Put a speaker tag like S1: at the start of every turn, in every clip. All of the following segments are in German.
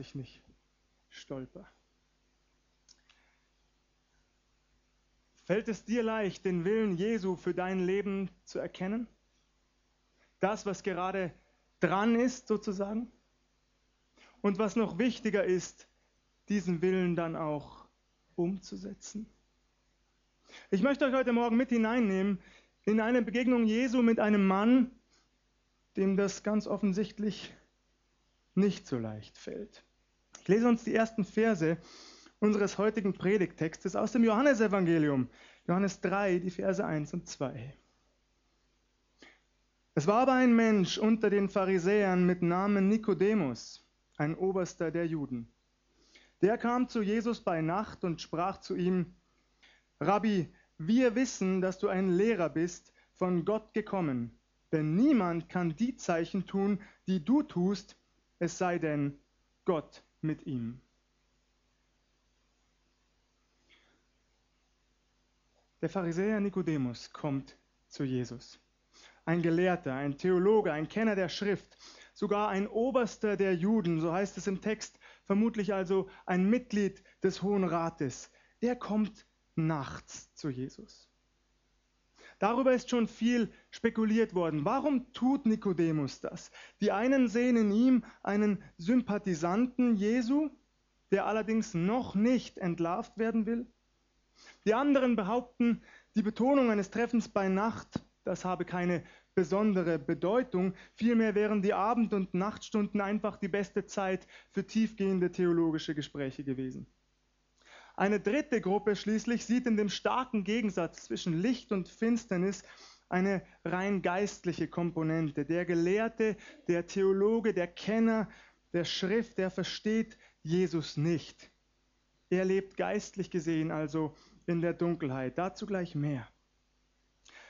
S1: ich nicht stolper. Fällt es dir leicht, den Willen Jesu für dein Leben zu erkennen? Das, was gerade dran ist, sozusagen? Und was noch wichtiger ist, diesen Willen dann auch umzusetzen? Ich möchte euch heute Morgen mit hineinnehmen in eine Begegnung Jesu mit einem Mann, dem das ganz offensichtlich nicht so leicht fällt. Lese uns die ersten Verse unseres heutigen Predigttextes aus dem Johannesevangelium, Johannes 3, die Verse 1 und 2. Es war aber ein Mensch unter den Pharisäern mit Namen Nikodemus, ein Oberster der Juden. Der kam zu Jesus bei Nacht und sprach zu ihm, Rabbi, wir wissen, dass du ein Lehrer bist, von Gott gekommen, denn niemand kann die Zeichen tun, die du tust, es sei denn Gott mit ihm. Der Pharisäer Nikodemus kommt zu Jesus. Ein Gelehrter, ein Theologe, ein Kenner der Schrift, sogar ein Oberster der Juden, so heißt es im Text, vermutlich also ein Mitglied des Hohen Rates. Er kommt nachts zu Jesus. Darüber ist schon viel spekuliert worden. Warum tut Nikodemus das? Die einen sehen in ihm einen Sympathisanten Jesu, der allerdings noch nicht entlarvt werden will. Die anderen behaupten, die Betonung eines Treffens bei Nacht, das habe keine besondere Bedeutung, vielmehr wären die Abend- und Nachtstunden einfach die beste Zeit für tiefgehende theologische Gespräche gewesen. Eine dritte Gruppe schließlich sieht in dem starken Gegensatz zwischen Licht und Finsternis eine rein geistliche Komponente. Der Gelehrte, der Theologe, der Kenner der Schrift, der versteht Jesus nicht. Er lebt geistlich gesehen also in der Dunkelheit. Dazu gleich mehr.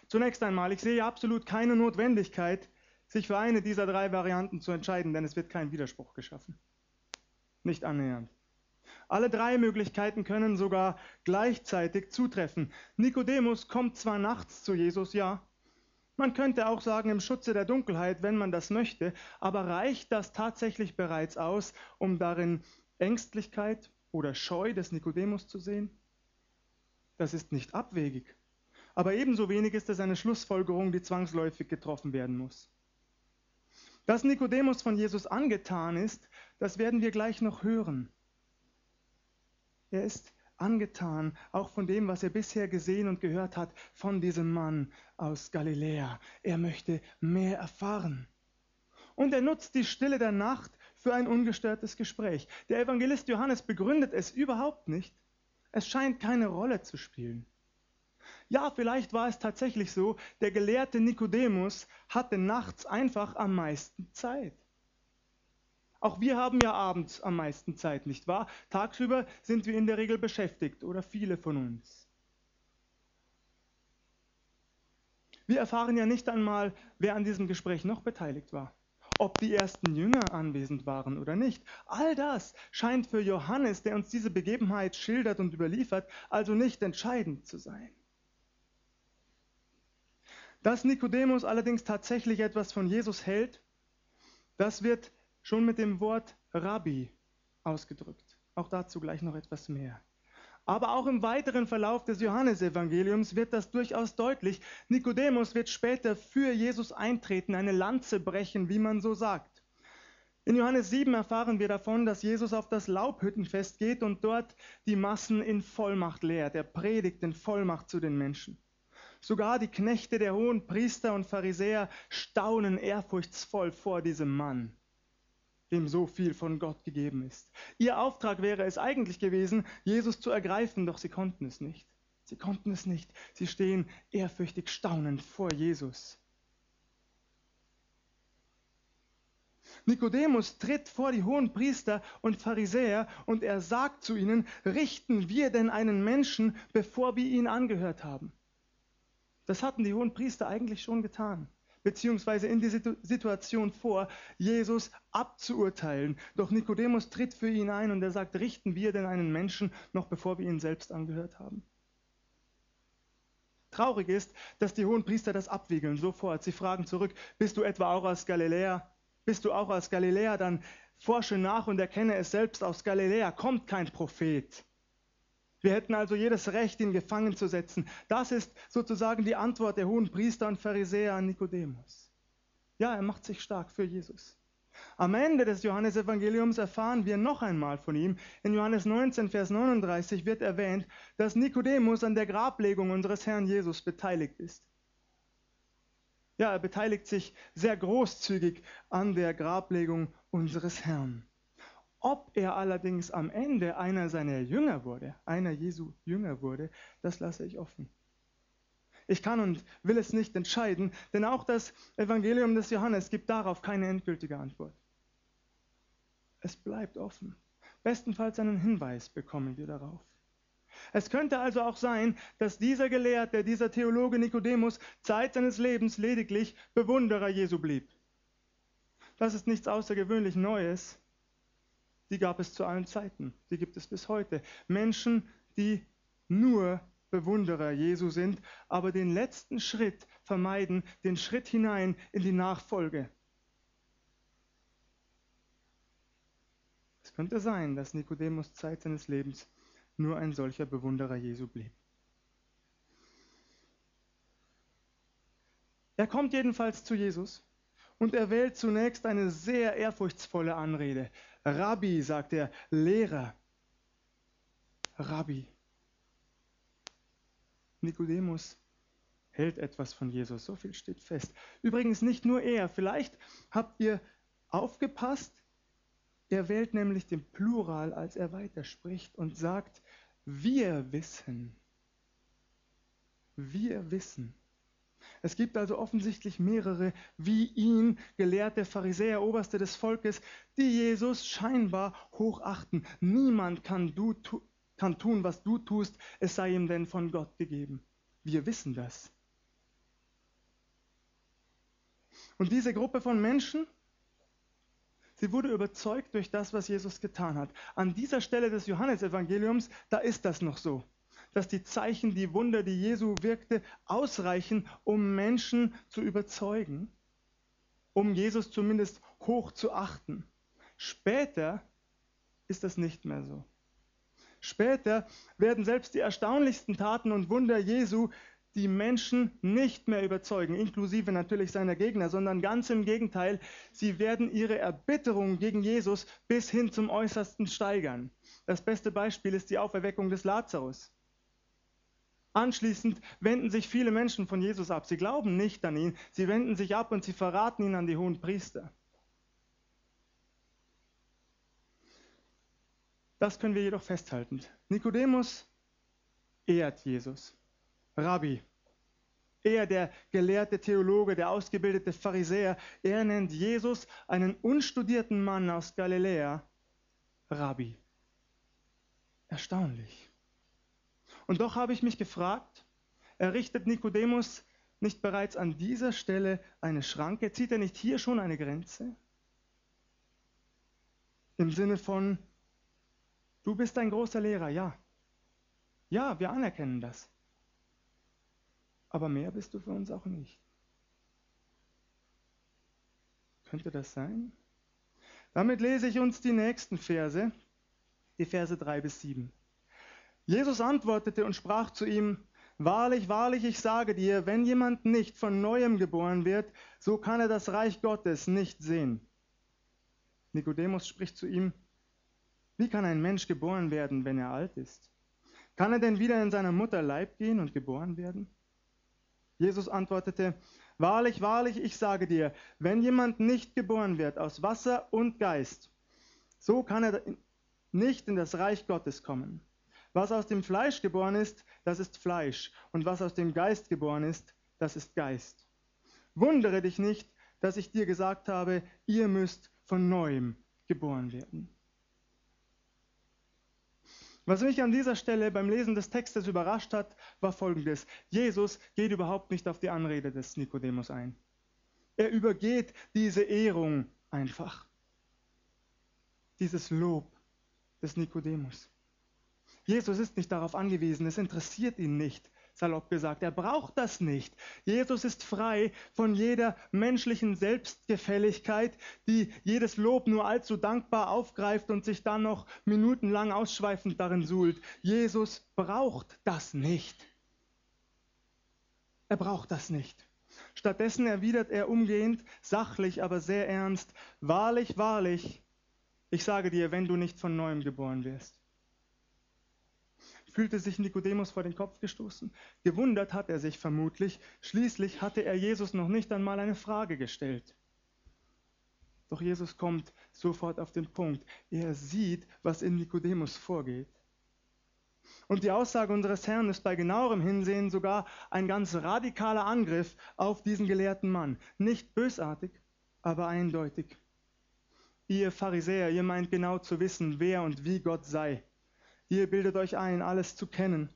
S1: Zunächst einmal, ich sehe absolut keine Notwendigkeit, sich für eine dieser drei Varianten zu entscheiden, denn es wird kein Widerspruch geschaffen. Nicht annähernd. Alle drei Möglichkeiten können sogar gleichzeitig zutreffen. Nikodemus kommt zwar nachts zu Jesus, ja. Man könnte auch sagen im Schutze der Dunkelheit, wenn man das möchte, aber reicht das tatsächlich bereits aus, um darin Ängstlichkeit oder Scheu des Nikodemus zu sehen? Das ist nicht abwegig. Aber ebenso wenig ist es eine Schlussfolgerung, die zwangsläufig getroffen werden muss. Dass Nikodemus von Jesus angetan ist, das werden wir gleich noch hören. Er ist angetan, auch von dem, was er bisher gesehen und gehört hat, von diesem Mann aus Galiläa. Er möchte mehr erfahren. Und er nutzt die Stille der Nacht für ein ungestörtes Gespräch. Der Evangelist Johannes begründet es überhaupt nicht. Es scheint keine Rolle zu spielen. Ja, vielleicht war es tatsächlich so, der gelehrte Nikodemus hatte nachts einfach am meisten Zeit. Auch wir haben ja abends am meisten Zeit, nicht wahr? Tagsüber sind wir in der Regel beschäftigt oder viele von uns. Wir erfahren ja nicht einmal, wer an diesem Gespräch noch beteiligt war. Ob die ersten Jünger anwesend waren oder nicht. All das scheint für Johannes, der uns diese Begebenheit schildert und überliefert, also nicht entscheidend zu sein. Dass Nikodemus allerdings tatsächlich etwas von Jesus hält, das wird schon mit dem Wort Rabbi ausgedrückt. Auch dazu gleich noch etwas mehr. Aber auch im weiteren Verlauf des Johannesevangeliums wird das durchaus deutlich. Nikodemus wird später für Jesus eintreten, eine Lanze brechen, wie man so sagt. In Johannes 7 erfahren wir davon, dass Jesus auf das Laubhüttenfest geht und dort die Massen in Vollmacht lehrt. Er predigt in Vollmacht zu den Menschen. Sogar die Knechte der hohen Priester und Pharisäer staunen ehrfurchtsvoll vor diesem Mann dem so viel von Gott gegeben ist. Ihr Auftrag wäre es eigentlich gewesen, Jesus zu ergreifen, doch sie konnten es nicht. Sie konnten es nicht. Sie stehen ehrfürchtig staunend vor Jesus. Nikodemus tritt vor die hohen Priester und Pharisäer und er sagt zu ihnen, richten wir denn einen Menschen, bevor wir ihn angehört haben? Das hatten die hohen Priester eigentlich schon getan beziehungsweise in die Situation vor, Jesus abzuurteilen. Doch Nikodemus tritt für ihn ein und er sagt, richten wir denn einen Menschen, noch bevor wir ihn selbst angehört haben? Traurig ist, dass die hohen Priester das abwiegeln sofort. Sie fragen zurück, bist du etwa auch aus Galiläa? Bist du auch aus Galiläa? Dann forsche nach und erkenne es selbst, aus Galiläa kommt kein Prophet. Wir hätten also jedes Recht, ihn gefangen zu setzen. Das ist sozusagen die Antwort der hohen Priester und Pharisäer an Nikodemus. Ja, er macht sich stark für Jesus. Am Ende des Johannesevangeliums erfahren wir noch einmal von ihm. In Johannes 19, Vers 39 wird erwähnt, dass Nikodemus an der Grablegung unseres Herrn Jesus beteiligt ist. Ja, er beteiligt sich sehr großzügig an der Grablegung unseres Herrn. Ob er allerdings am Ende einer seiner Jünger wurde, einer Jesu Jünger wurde, das lasse ich offen. Ich kann und will es nicht entscheiden, denn auch das Evangelium des Johannes gibt darauf keine endgültige Antwort. Es bleibt offen. Bestenfalls einen Hinweis bekommen wir darauf. Es könnte also auch sein, dass dieser Gelehrte, dieser Theologe Nikodemus Zeit seines Lebens lediglich Bewunderer Jesu blieb. Das ist nichts außergewöhnlich Neues. Die gab es zu allen Zeiten. Die gibt es bis heute. Menschen, die nur Bewunderer Jesu sind, aber den letzten Schritt vermeiden, den Schritt hinein in die Nachfolge. Es könnte sein, dass Nikodemus Zeit seines Lebens nur ein solcher Bewunderer Jesu blieb. Er kommt jedenfalls zu Jesus und er wählt zunächst eine sehr ehrfurchtsvolle Anrede. Rabbi, sagt er, Lehrer. Rabbi. Nikodemus hält etwas von Jesus, so viel steht fest. Übrigens nicht nur er, vielleicht habt ihr aufgepasst, er wählt nämlich den Plural, als er weiterspricht und sagt, wir wissen. Wir wissen. Es gibt also offensichtlich mehrere wie ihn gelehrte Pharisäer, Oberste des Volkes, die Jesus scheinbar hochachten. Niemand kann du, kann tun, was du tust, es sei ihm denn von Gott gegeben. Wir wissen das. Und diese Gruppe von Menschen, sie wurde überzeugt durch das, was Jesus getan hat. An dieser Stelle des Johannesevangeliums, da ist das noch so, dass die Zeichen, die Wunder, die Jesu wirkte, ausreichen, um Menschen zu überzeugen, um Jesus zumindest hoch zu achten. Später ist das nicht mehr so. Später werden selbst die erstaunlichsten Taten und Wunder Jesu die Menschen nicht mehr überzeugen, inklusive natürlich seiner Gegner, sondern ganz im Gegenteil, sie werden ihre Erbitterung gegen Jesus bis hin zum Äußersten steigern. Das beste Beispiel ist die Auferweckung des Lazarus. Anschließend wenden sich viele Menschen von Jesus ab. Sie glauben nicht an ihn, sie wenden sich ab und sie verraten ihn an die hohen Priester. Das können wir jedoch festhalten. Nikodemus ehrt Jesus. Rabbi, er, der gelehrte Theologe, der ausgebildete Pharisäer, er nennt Jesus, einen unstudierten Mann aus Galiläa, Rabbi. Erstaunlich. Und doch habe ich mich gefragt, errichtet Nikodemus nicht bereits an dieser Stelle eine Schranke? Zieht er nicht hier schon eine Grenze? Im Sinne von, Du bist ein großer Lehrer, ja. Ja, wir anerkennen das. Aber mehr bist du für uns auch nicht. Könnte das sein? Damit lese ich uns die nächsten Verse, die Verse 3 bis 7. Jesus antwortete und sprach zu ihm, Wahrlich, wahrlich, ich sage dir, wenn jemand nicht von neuem geboren wird, so kann er das Reich Gottes nicht sehen. Nikodemus spricht zu ihm, wie kann ein Mensch geboren werden, wenn er alt ist? Kann er denn wieder in seiner Mutter Leib gehen und geboren werden? Jesus antwortete, Wahrlich, wahrlich, ich sage dir, wenn jemand nicht geboren wird aus Wasser und Geist, so kann er nicht in das Reich Gottes kommen. Was aus dem Fleisch geboren ist, das ist Fleisch, und was aus dem Geist geboren ist, das ist Geist. Wundere dich nicht, dass ich dir gesagt habe, ihr müsst von neuem geboren werden. Was mich an dieser Stelle beim Lesen des Textes überrascht hat, war folgendes. Jesus geht überhaupt nicht auf die Anrede des Nikodemus ein. Er übergeht diese Ehrung einfach. Dieses Lob des Nikodemus. Jesus ist nicht darauf angewiesen, es interessiert ihn nicht, salopp gesagt. Er braucht das nicht. Jesus ist frei von jeder menschlichen Selbstgefälligkeit, die jedes Lob nur allzu dankbar aufgreift und sich dann noch minutenlang ausschweifend darin suhlt. Jesus braucht das nicht. Er braucht das nicht. Stattdessen erwidert er umgehend, sachlich, aber sehr ernst, Wahrlich, wahrlich, ich sage dir, wenn du nicht von neuem geboren wirst. Fühlte sich Nikodemus vor den Kopf gestoßen? Gewundert hat er sich vermutlich. Schließlich hatte er Jesus noch nicht einmal eine Frage gestellt. Doch Jesus kommt sofort auf den Punkt. Er sieht, was in Nikodemus vorgeht. Und die Aussage unseres Herrn ist bei genauerem Hinsehen sogar ein ganz radikaler Angriff auf diesen gelehrten Mann. Nicht bösartig, aber eindeutig. Ihr Pharisäer, ihr meint genau zu wissen, wer und wie Gott sei. Ihr bildet euch ein, alles zu kennen.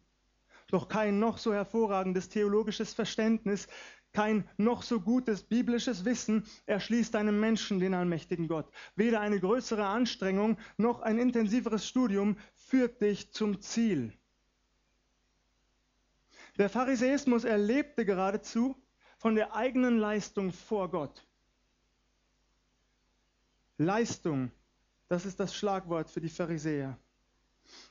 S1: Doch kein noch so hervorragendes theologisches Verständnis, kein noch so gutes biblisches Wissen erschließt einem Menschen den allmächtigen Gott. Weder eine größere Anstrengung noch ein intensiveres Studium führt dich zum Ziel. Der Pharisäismus erlebte geradezu von der eigenen Leistung vor Gott. Leistung, das ist das Schlagwort für die Pharisäer.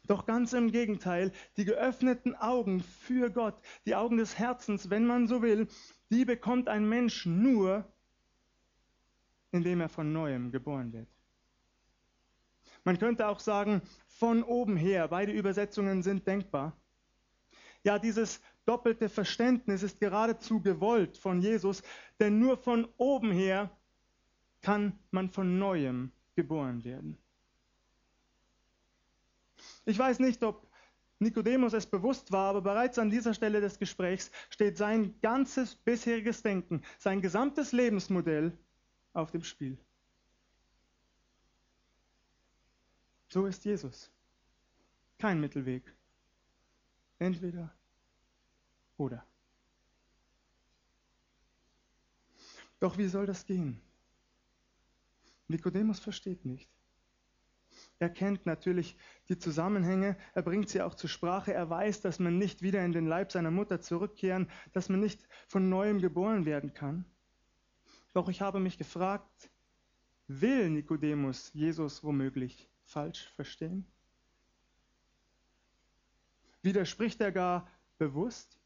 S1: Doch ganz im Gegenteil, die geöffneten Augen für Gott, die Augen des Herzens, wenn man so will, die bekommt ein Mensch nur, indem er von neuem geboren wird. Man könnte auch sagen, von oben her, beide Übersetzungen sind denkbar. Ja, dieses doppelte Verständnis ist geradezu gewollt von Jesus, denn nur von oben her kann man von neuem geboren werden. Ich weiß nicht, ob Nikodemus es bewusst war, aber bereits an dieser Stelle des Gesprächs steht sein ganzes bisheriges Denken, sein gesamtes Lebensmodell auf dem Spiel. So ist Jesus. Kein Mittelweg. Entweder oder. Doch wie soll das gehen? Nikodemus versteht nicht. Er kennt natürlich die Zusammenhänge, er bringt sie auch zur Sprache, er weiß, dass man nicht wieder in den Leib seiner Mutter zurückkehren, dass man nicht von neuem geboren werden kann. Doch ich habe mich gefragt, will Nikodemus Jesus womöglich falsch verstehen? Widerspricht er gar bewusst,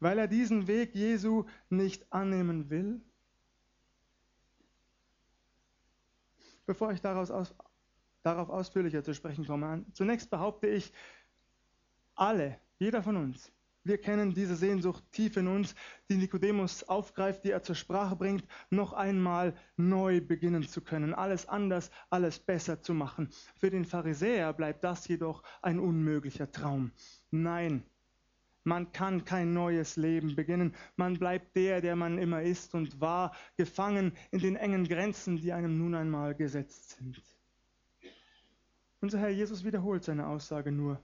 S1: weil er diesen Weg Jesu nicht annehmen will? Bevor ich daraus aus, darauf ausführlicher zu sprechen komme, zunächst behaupte ich, alle, jeder von uns, wir kennen diese Sehnsucht tief in uns, die Nikodemus aufgreift, die er zur Sprache bringt, noch einmal neu beginnen zu können, alles anders, alles besser zu machen. Für den Pharisäer bleibt das jedoch ein unmöglicher Traum. Nein, man kann kein neues Leben beginnen. Man bleibt der, der man immer ist und war, gefangen in den engen Grenzen, die einem nun einmal gesetzt sind. Unser Herr Jesus wiederholt seine Aussage nur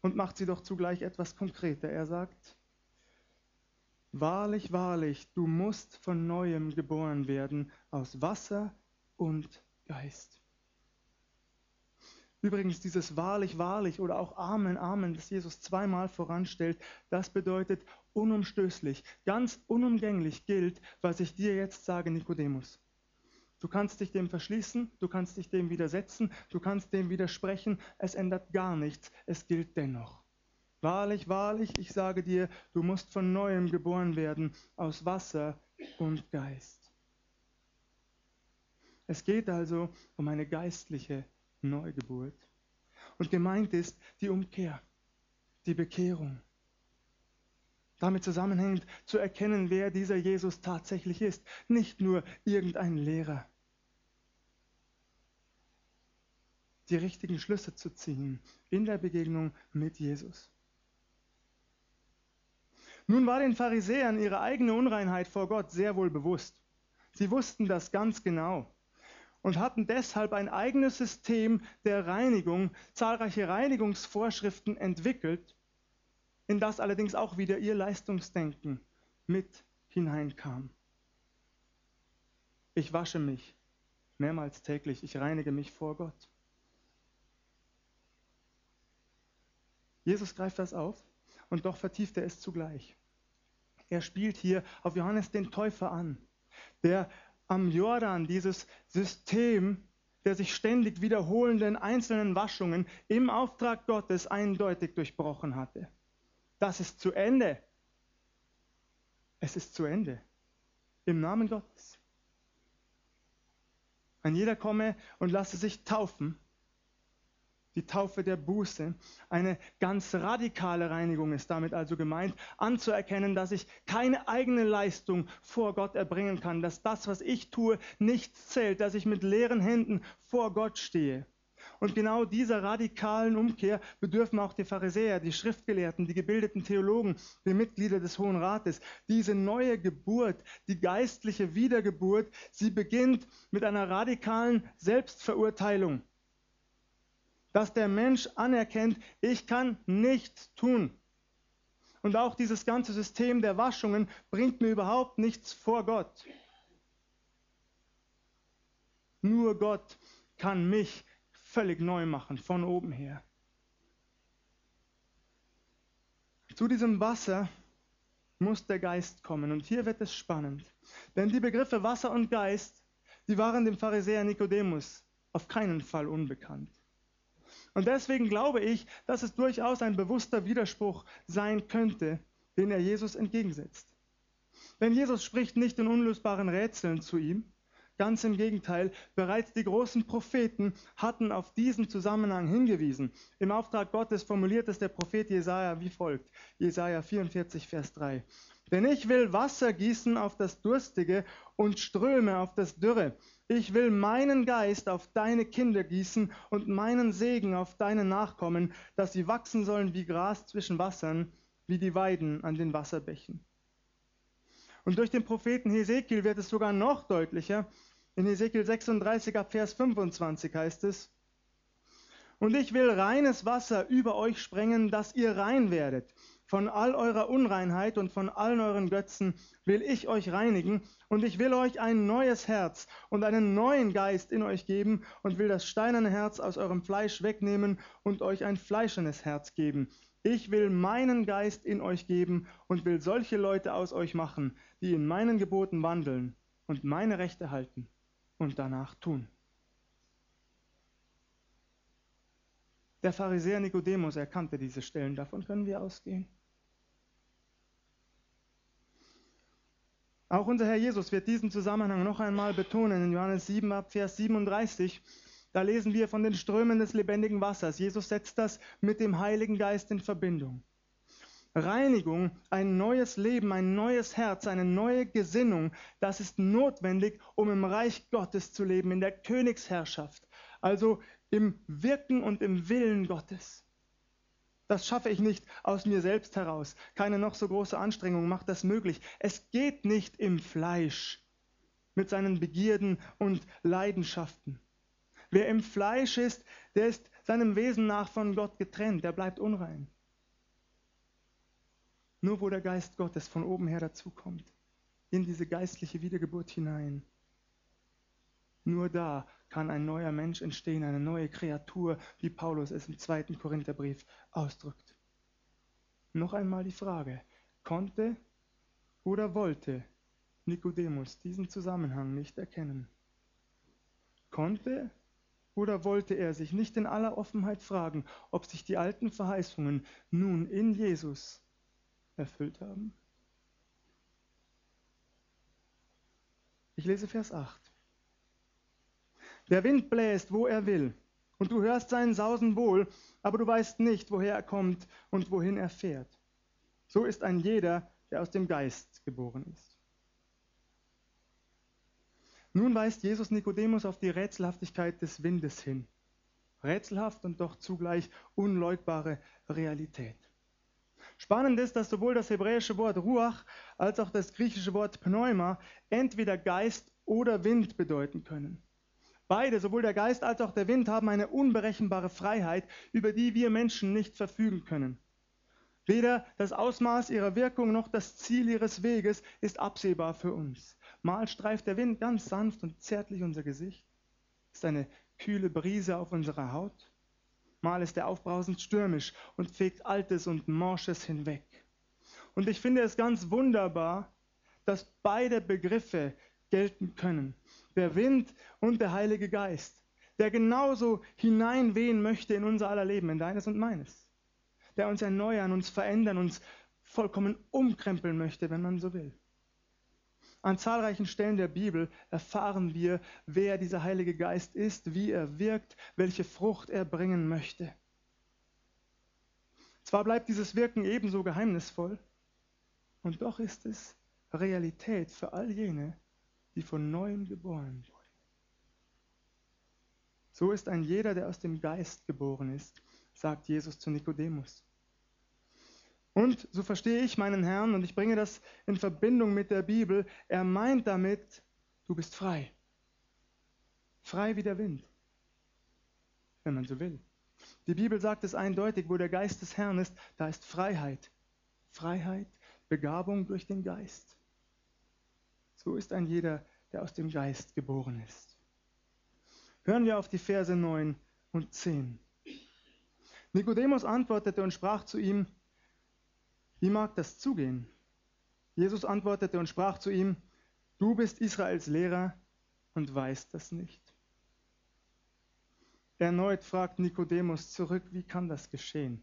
S1: und macht sie doch zugleich etwas konkreter. Er sagt, Wahrlich, wahrlich, du musst von neuem geboren werden aus Wasser und Geist. Übrigens, dieses wahrlich, wahrlich oder auch Amen, Amen, das Jesus zweimal voranstellt, das bedeutet unumstößlich, ganz unumgänglich gilt, was ich dir jetzt sage, Nikodemus. Du kannst dich dem verschließen, du kannst dich dem widersetzen, du kannst dem widersprechen, es ändert gar nichts, es gilt dennoch. Wahrlich, wahrlich, ich sage dir, du musst von neuem geboren werden aus Wasser und Geist. Es geht also um eine geistliche Neugeburt. Und gemeint ist die Umkehr, die Bekehrung. Damit zusammenhängend zu erkennen, wer dieser Jesus tatsächlich ist, nicht nur irgendein Lehrer. Die richtigen Schlüsse zu ziehen in der Begegnung mit Jesus. Nun war den Pharisäern ihre eigene Unreinheit vor Gott sehr wohl bewusst. Sie wussten das ganz genau und hatten deshalb ein eigenes System der Reinigung, zahlreiche Reinigungsvorschriften entwickelt, in das allerdings auch wieder ihr Leistungsdenken mit hineinkam. Ich wasche mich mehrmals täglich, ich reinige mich vor Gott. Jesus greift das auf und doch vertieft er es zugleich. Er spielt hier auf Johannes den Täufer an, der am Jordan dieses System der sich ständig wiederholenden einzelnen Waschungen im Auftrag Gottes eindeutig durchbrochen hatte. Das ist zu Ende. Es ist zu Ende. Im Namen Gottes. Ein jeder komme und lasse sich taufen die Taufe der Buße. Eine ganz radikale Reinigung ist damit also gemeint, anzuerkennen, dass ich keine eigene Leistung vor Gott erbringen kann, dass das, was ich tue, nichts zählt, dass ich mit leeren Händen vor Gott stehe. Und genau dieser radikalen Umkehr bedürfen auch die Pharisäer, die Schriftgelehrten, die gebildeten Theologen, die Mitglieder des Hohen Rates. Diese neue Geburt, die geistliche Wiedergeburt, sie beginnt mit einer radikalen Selbstverurteilung dass der Mensch anerkennt, ich kann nichts tun. Und auch dieses ganze System der Waschungen bringt mir überhaupt nichts vor Gott. Nur Gott kann mich völlig neu machen, von oben her. Zu diesem Wasser muss der Geist kommen. Und hier wird es spannend. Denn die Begriffe Wasser und Geist, die waren dem Pharisäer Nikodemus auf keinen Fall unbekannt. Und deswegen glaube ich, dass es durchaus ein bewusster Widerspruch sein könnte, den er Jesus entgegensetzt. Denn Jesus spricht nicht in unlösbaren Rätseln zu ihm, Ganz im Gegenteil, bereits die großen Propheten hatten auf diesen Zusammenhang hingewiesen. Im Auftrag Gottes formuliert es der Prophet Jesaja wie folgt: Jesaja 44, Vers 3. Denn ich will Wasser gießen auf das Durstige und Ströme auf das Dürre. Ich will meinen Geist auf deine Kinder gießen und meinen Segen auf deine Nachkommen, dass sie wachsen sollen wie Gras zwischen Wassern, wie die Weiden an den Wasserbächen. Und durch den Propheten Hesekiel wird es sogar noch deutlicher. In Hesekiel 36 ab Vers 25 heißt es, und ich will reines Wasser über euch sprengen, dass ihr rein werdet. Von all eurer Unreinheit und von allen euren Götzen will ich euch reinigen und ich will euch ein neues Herz und einen neuen Geist in euch geben und will das steinerne Herz aus eurem Fleisch wegnehmen und euch ein fleischernes Herz geben. Ich will meinen Geist in euch geben und will solche Leute aus euch machen, die in meinen Geboten wandeln und meine Rechte halten und danach tun. Der Pharisäer Nikodemus erkannte diese Stellen, davon können wir ausgehen. Auch unser Herr Jesus wird diesen Zusammenhang noch einmal betonen in Johannes 7 ab Vers 37. Da lesen wir von den Strömen des lebendigen Wassers. Jesus setzt das mit dem Heiligen Geist in Verbindung. Reinigung, ein neues Leben, ein neues Herz, eine neue Gesinnung, das ist notwendig, um im Reich Gottes zu leben, in der Königsherrschaft, also im Wirken und im Willen Gottes. Das schaffe ich nicht aus mir selbst heraus. Keine noch so große Anstrengung macht das möglich. Es geht nicht im Fleisch mit seinen Begierden und Leidenschaften. Wer im Fleisch ist, der ist seinem Wesen nach von Gott getrennt, der bleibt unrein. Nur wo der Geist Gottes von oben her dazukommt, in diese geistliche Wiedergeburt hinein, nur da kann ein neuer Mensch entstehen, eine neue Kreatur, wie Paulus es im zweiten Korintherbrief ausdrückt. Noch einmal die Frage, konnte oder wollte Nikodemus diesen Zusammenhang nicht erkennen? Konnte oder wollte er sich nicht in aller Offenheit fragen, ob sich die alten Verheißungen nun in Jesus erfüllt haben? Ich lese Vers 8. Der Wind bläst, wo er will, und du hörst seinen Sausen wohl, aber du weißt nicht, woher er kommt und wohin er fährt. So ist ein jeder, der aus dem Geist geboren ist. Nun weist Jesus Nikodemus auf die Rätselhaftigkeit des Windes hin. Rätselhaft und doch zugleich unleugbare Realität. Spannend ist, dass sowohl das hebräische Wort Ruach als auch das griechische Wort Pneuma entweder Geist oder Wind bedeuten können. Beide, sowohl der Geist als auch der Wind, haben eine unberechenbare Freiheit, über die wir Menschen nicht verfügen können. Weder das Ausmaß ihrer Wirkung noch das Ziel ihres Weges ist absehbar für uns. Mal streift der Wind ganz sanft und zärtlich unser Gesicht, ist eine kühle Brise auf unserer Haut. mal ist er aufbrausend stürmisch und fegt Altes und Morsches hinweg. Und ich finde es ganz wunderbar, dass beide Begriffe gelten können. Der Wind und der Heilige Geist, der genauso hineinwehen möchte in unser aller Leben, in deines und meines. Der uns erneuern, uns verändern, uns vollkommen umkrempeln möchte, wenn man so will. An zahlreichen Stellen der Bibel erfahren wir, wer dieser Heilige Geist ist, wie er wirkt, welche Frucht er bringen möchte. Zwar bleibt dieses Wirken ebenso geheimnisvoll, und doch ist es Realität für all jene, die von neuem geboren wurden. So ist ein jeder, der aus dem Geist geboren ist, sagt Jesus zu Nikodemus. Und so verstehe ich meinen Herrn und ich bringe das in Verbindung mit der Bibel. Er meint damit, du bist frei. Frei wie der Wind, wenn man so will. Die Bibel sagt es eindeutig, wo der Geist des Herrn ist, da ist Freiheit. Freiheit, Begabung durch den Geist. So ist ein jeder, der aus dem Geist geboren ist. Hören wir auf die Verse 9 und 10. Nikodemus antwortete und sprach zu ihm, wie mag das zugehen? Jesus antwortete und sprach zu ihm, du bist Israels Lehrer und weißt das nicht. Erneut fragt Nikodemus zurück, wie kann das geschehen?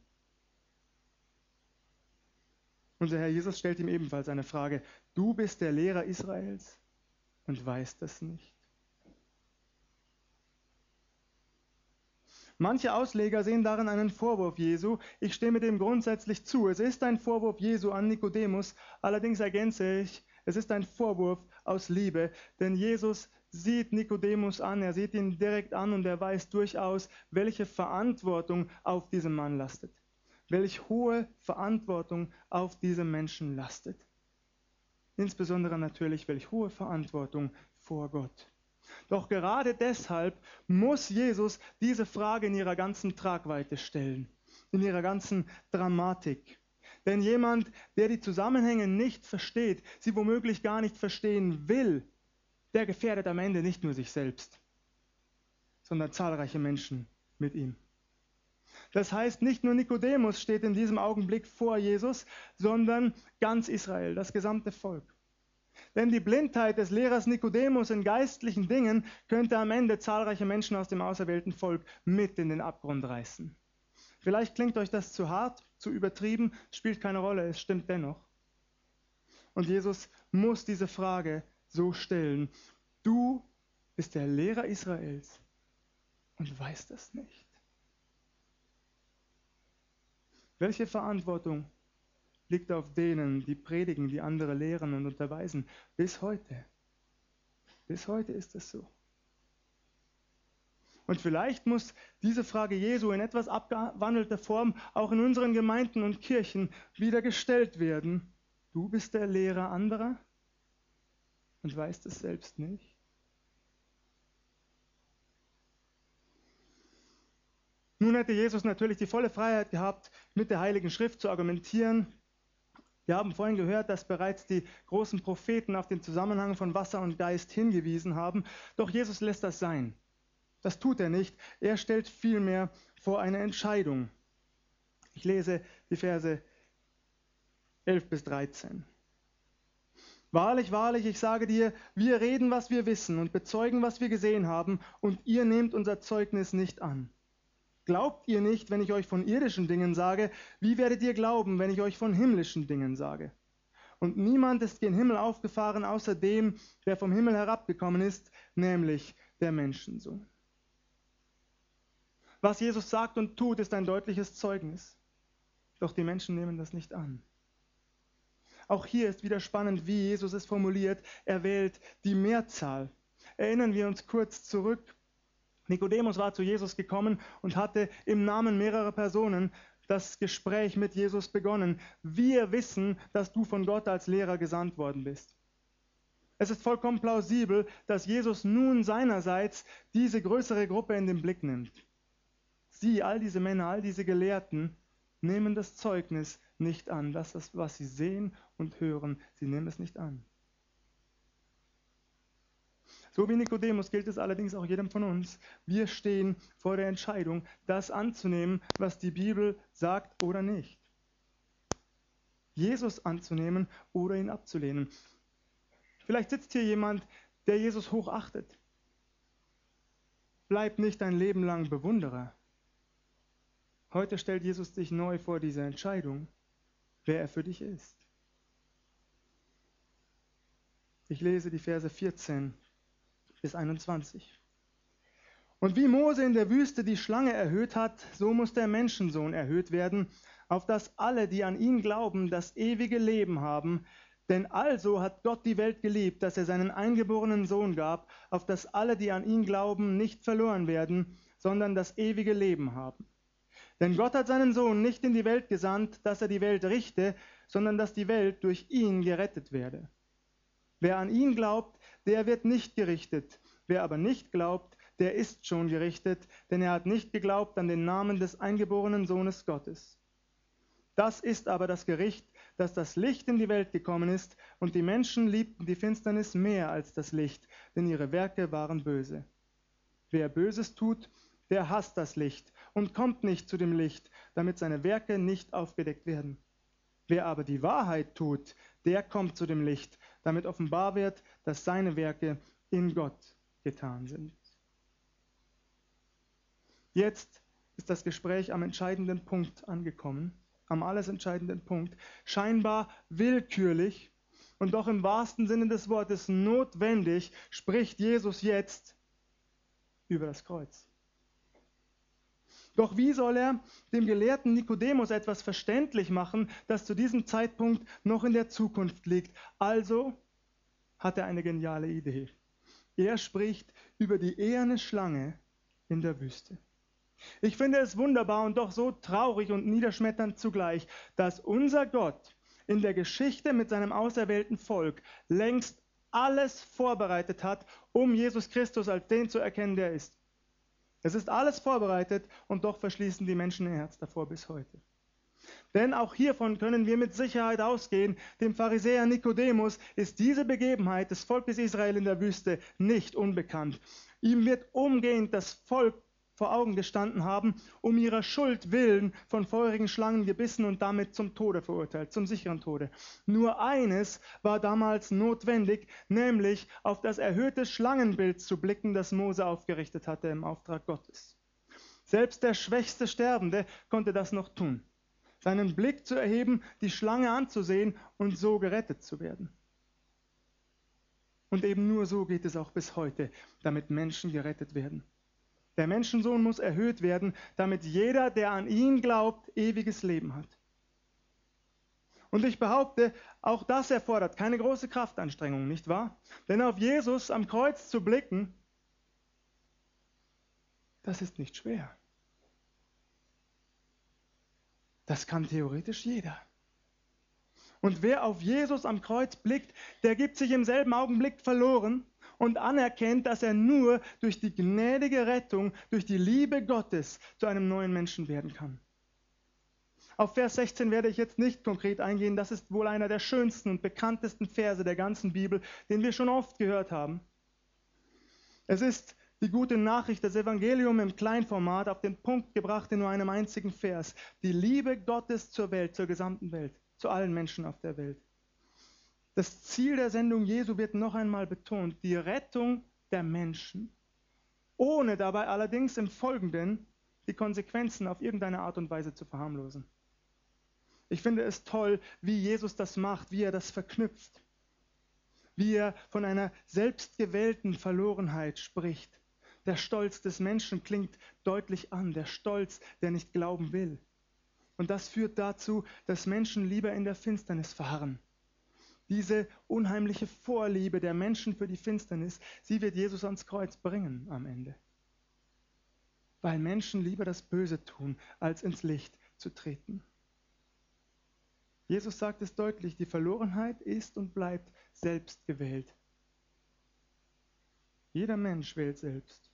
S1: Unser Herr Jesus stellt ihm ebenfalls eine Frage, du bist der Lehrer Israels und weißt das nicht. Manche Ausleger sehen darin einen Vorwurf Jesu. Ich stimme dem grundsätzlich zu. Es ist ein Vorwurf Jesu an Nikodemus. Allerdings ergänze ich, es ist ein Vorwurf aus Liebe. Denn Jesus sieht Nikodemus an, er sieht ihn direkt an und er weiß durchaus, welche Verantwortung auf diesem Mann lastet. Welch hohe Verantwortung auf diesem Menschen lastet. Insbesondere natürlich, welch hohe Verantwortung vor Gott. Doch gerade deshalb muss Jesus diese Frage in ihrer ganzen Tragweite stellen, in ihrer ganzen Dramatik. Denn jemand, der die Zusammenhänge nicht versteht, sie womöglich gar nicht verstehen will, der gefährdet am Ende nicht nur sich selbst, sondern zahlreiche Menschen mit ihm. Das heißt, nicht nur Nikodemus steht in diesem Augenblick vor Jesus, sondern ganz Israel, das gesamte Volk. Denn die Blindheit des Lehrers Nikodemus in geistlichen Dingen könnte am Ende zahlreiche Menschen aus dem auserwählten Volk mit in den Abgrund reißen. Vielleicht klingt euch das zu hart, zu übertrieben, spielt keine Rolle, es stimmt dennoch. Und Jesus muss diese Frage so stellen. Du bist der Lehrer Israels und weißt das nicht. Welche Verantwortung liegt auf denen, die predigen, die andere lehren und unterweisen. Bis heute. Bis heute ist es so. Und vielleicht muss diese Frage Jesu in etwas abgewandelter Form auch in unseren Gemeinden und Kirchen wieder gestellt werden. Du bist der Lehrer anderer und weißt es selbst nicht. Nun hätte Jesus natürlich die volle Freiheit gehabt, mit der Heiligen Schrift zu argumentieren, wir haben vorhin gehört, dass bereits die großen Propheten auf den Zusammenhang von Wasser und Geist hingewiesen haben. Doch Jesus lässt das sein. Das tut er nicht. Er stellt vielmehr vor eine Entscheidung. Ich lese die Verse 11 bis 13. Wahrlich, wahrlich, ich sage dir, wir reden, was wir wissen und bezeugen, was wir gesehen haben, und ihr nehmt unser Zeugnis nicht an. Glaubt ihr nicht, wenn ich euch von irdischen Dingen sage, wie werdet ihr glauben, wenn ich euch von himmlischen Dingen sage? Und niemand ist gen Himmel aufgefahren, außer dem, der vom Himmel herabgekommen ist, nämlich der Menschensohn. Was Jesus sagt und tut, ist ein deutliches Zeugnis. Doch die Menschen nehmen das nicht an. Auch hier ist wieder spannend, wie Jesus es formuliert. Er wählt die Mehrzahl. Erinnern wir uns kurz zurück Nikodemus war zu Jesus gekommen und hatte im Namen mehrerer Personen das Gespräch mit Jesus begonnen. Wir wissen, dass du von Gott als Lehrer gesandt worden bist. Es ist vollkommen plausibel, dass Jesus nun seinerseits diese größere Gruppe in den Blick nimmt. Sie, all diese Männer, all diese Gelehrten, nehmen das Zeugnis nicht an. Das ist, was sie sehen und hören. Sie nehmen es nicht an. So wie Nikodemus gilt es allerdings auch jedem von uns. Wir stehen vor der Entscheidung, das anzunehmen, was die Bibel sagt oder nicht. Jesus anzunehmen oder ihn abzulehnen. Vielleicht sitzt hier jemand, der Jesus hochachtet. Bleib nicht dein Leben lang Bewunderer. Heute stellt Jesus dich neu vor diese Entscheidung, wer er für dich ist. Ich lese die Verse 14 bis 21. Und wie Mose in der Wüste die Schlange erhöht hat, so muss der Menschensohn erhöht werden, auf dass alle, die an ihn glauben, das ewige Leben haben. Denn also hat Gott die Welt geliebt, dass er seinen eingeborenen Sohn gab, auf dass alle, die an ihn glauben, nicht verloren werden, sondern das ewige Leben haben. Denn Gott hat seinen Sohn nicht in die Welt gesandt, dass er die Welt richte, sondern dass die Welt durch ihn gerettet werde. Wer an ihn glaubt, der wird nicht gerichtet. Wer aber nicht glaubt, der ist schon gerichtet, denn er hat nicht geglaubt an den Namen des eingeborenen Sohnes Gottes. Das ist aber das Gericht, dass das Licht in die Welt gekommen ist, und die Menschen liebten die Finsternis mehr als das Licht, denn ihre Werke waren böse. Wer Böses tut, der hasst das Licht und kommt nicht zu dem Licht, damit seine Werke nicht aufgedeckt werden. Wer aber die Wahrheit tut, der kommt zu dem Licht, damit offenbar wird, dass seine Werke in Gott getan sind. Jetzt ist das Gespräch am entscheidenden Punkt angekommen, am alles entscheidenden Punkt, scheinbar willkürlich und doch im wahrsten Sinne des Wortes notwendig spricht Jesus jetzt über das Kreuz. Doch wie soll er dem gelehrten Nikodemus etwas verständlich machen, das zu diesem Zeitpunkt noch in der Zukunft liegt? Also hat er eine geniale Idee. Er spricht über die eherne Schlange in der Wüste. Ich finde es wunderbar und doch so traurig und niederschmetternd zugleich, dass unser Gott in der Geschichte mit seinem auserwählten Volk längst alles vorbereitet hat, um Jesus Christus als den zu erkennen, der ist. Es ist alles vorbereitet und doch verschließen die Menschen ihr Herz davor bis heute. Denn auch hiervon können wir mit Sicherheit ausgehen, dem Pharisäer Nikodemus ist diese Begebenheit des Volkes Israel in der Wüste nicht unbekannt. Ihm wird umgehend das Volk vor Augen gestanden haben, um ihrer Schuld willen von feurigen Schlangen gebissen und damit zum Tode verurteilt, zum sicheren Tode. Nur eines war damals notwendig, nämlich auf das erhöhte Schlangenbild zu blicken, das Mose aufgerichtet hatte im Auftrag Gottes. Selbst der schwächste Sterbende konnte das noch tun, seinen Blick zu erheben, die Schlange anzusehen und so gerettet zu werden. Und eben nur so geht es auch bis heute, damit Menschen gerettet werden. Der Menschensohn muss erhöht werden, damit jeder, der an ihn glaubt, ewiges Leben hat. Und ich behaupte, auch das erfordert keine große Kraftanstrengung, nicht wahr? Denn auf Jesus am Kreuz zu blicken, das ist nicht schwer. Das kann theoretisch jeder. Und wer auf Jesus am Kreuz blickt, der gibt sich im selben Augenblick verloren und anerkennt, dass er nur durch die gnädige Rettung, durch die Liebe Gottes zu einem neuen Menschen werden kann. Auf Vers 16 werde ich jetzt nicht konkret eingehen, das ist wohl einer der schönsten und bekanntesten Verse der ganzen Bibel, den wir schon oft gehört haben. Es ist die gute Nachricht, das Evangelium im Kleinformat auf den Punkt gebracht in nur einem einzigen Vers. Die Liebe Gottes zur Welt, zur gesamten Welt, zu allen Menschen auf der Welt. Das Ziel der Sendung Jesu wird noch einmal betont, die Rettung der Menschen, ohne dabei allerdings im Folgenden die Konsequenzen auf irgendeine Art und Weise zu verharmlosen. Ich finde es toll, wie Jesus das macht, wie er das verknüpft, wie er von einer selbstgewählten Verlorenheit spricht. Der Stolz des Menschen klingt deutlich an, der Stolz, der nicht glauben will. Und das führt dazu, dass Menschen lieber in der Finsternis verharren diese unheimliche Vorliebe der Menschen für die Finsternis, sie wird Jesus ans Kreuz bringen am Ende. Weil Menschen lieber das Böse tun, als ins Licht zu treten. Jesus sagt es deutlich, die Verlorenheit ist und bleibt selbst gewählt. Jeder Mensch wählt selbst.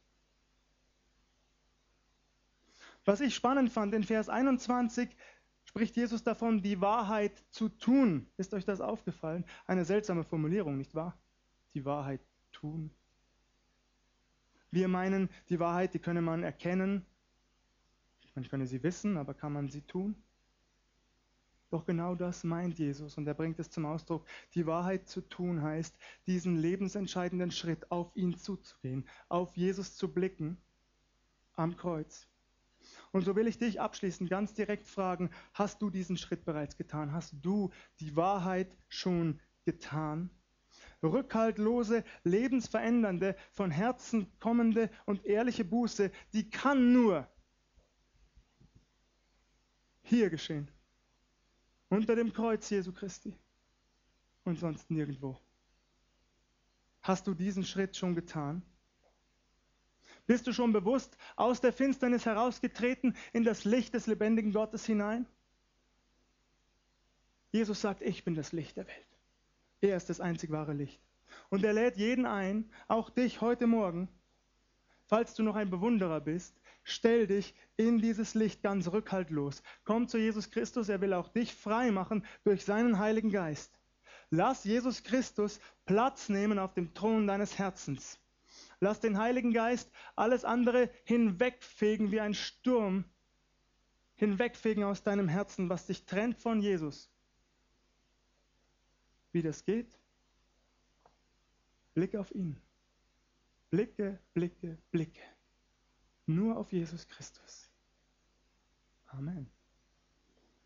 S1: Was ich spannend fand in Vers 21, spricht Jesus davon, die Wahrheit zu tun. Ist euch das aufgefallen? Eine seltsame Formulierung, nicht wahr? Die Wahrheit tun. Wir meinen, die Wahrheit, die könne man erkennen. Man könne sie wissen, aber kann man sie tun? Doch genau das meint Jesus und er bringt es zum Ausdruck. Die Wahrheit zu tun heißt, diesen lebensentscheidenden Schritt auf ihn zuzugehen, auf Jesus zu blicken am Kreuz. Und so will ich dich abschließend ganz direkt fragen, hast du diesen Schritt bereits getan? Hast du die Wahrheit schon getan? Rückhaltlose, lebensverändernde, von Herzen kommende und ehrliche Buße, die kann nur hier geschehen unter dem Kreuz Jesu Christi und sonst nirgendwo. Hast du diesen Schritt schon getan? Bist du schon bewusst aus der Finsternis herausgetreten in das Licht des lebendigen Gottes hinein? Jesus sagt, ich bin das Licht der Welt. Er ist das einzig wahre Licht. Und er lädt jeden ein, auch dich heute Morgen, falls du noch ein Bewunderer bist, Stell dich in dieses Licht ganz rückhaltlos. Komm zu Jesus Christus, er will auch dich frei machen durch seinen Heiligen Geist. Lass Jesus Christus Platz nehmen auf dem Thron deines Herzens. Lass den Heiligen Geist alles andere hinwegfegen wie ein Sturm, hinwegfegen aus deinem Herzen, was dich trennt von Jesus. Wie das geht? Blick auf ihn. Blicke, blicke, blicke nur auf Jesus Christus. Amen.